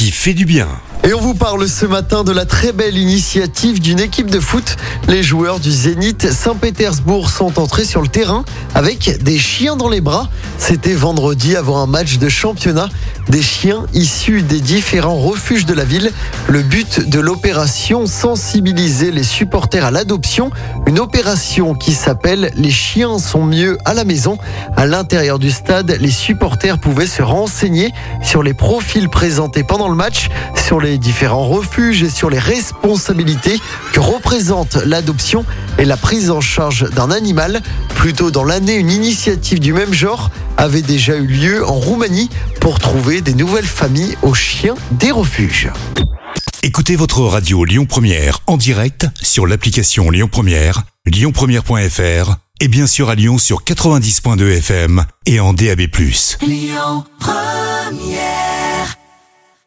qui fait du bien. Et on vous parle ce matin de la très belle initiative d'une équipe de foot. Les joueurs du Zénith Saint-Pétersbourg sont entrés sur le terrain avec des chiens dans les bras. C'était vendredi avant un match de championnat. Des chiens issus des différents refuges de la ville. Le but de l'opération, sensibiliser les supporters à l'adoption. Une opération qui s'appelle Les chiens sont mieux à la maison. À l'intérieur du stade, les supporters pouvaient se renseigner sur les profils présentés pendant le match, sur les différents refuges et sur les responsabilités que représente l'adoption et la prise en charge d'un animal. Plus tôt dans l'année, une initiative du même genre avait déjà eu lieu en Roumanie pour trouver des nouvelles familles aux chiens des refuges. Écoutez votre radio Lyon Première en direct sur l'application Lyon Première, lyonpremière.fr et bien sûr à Lyon sur 90.2 FM et en DAB+. Lyon Première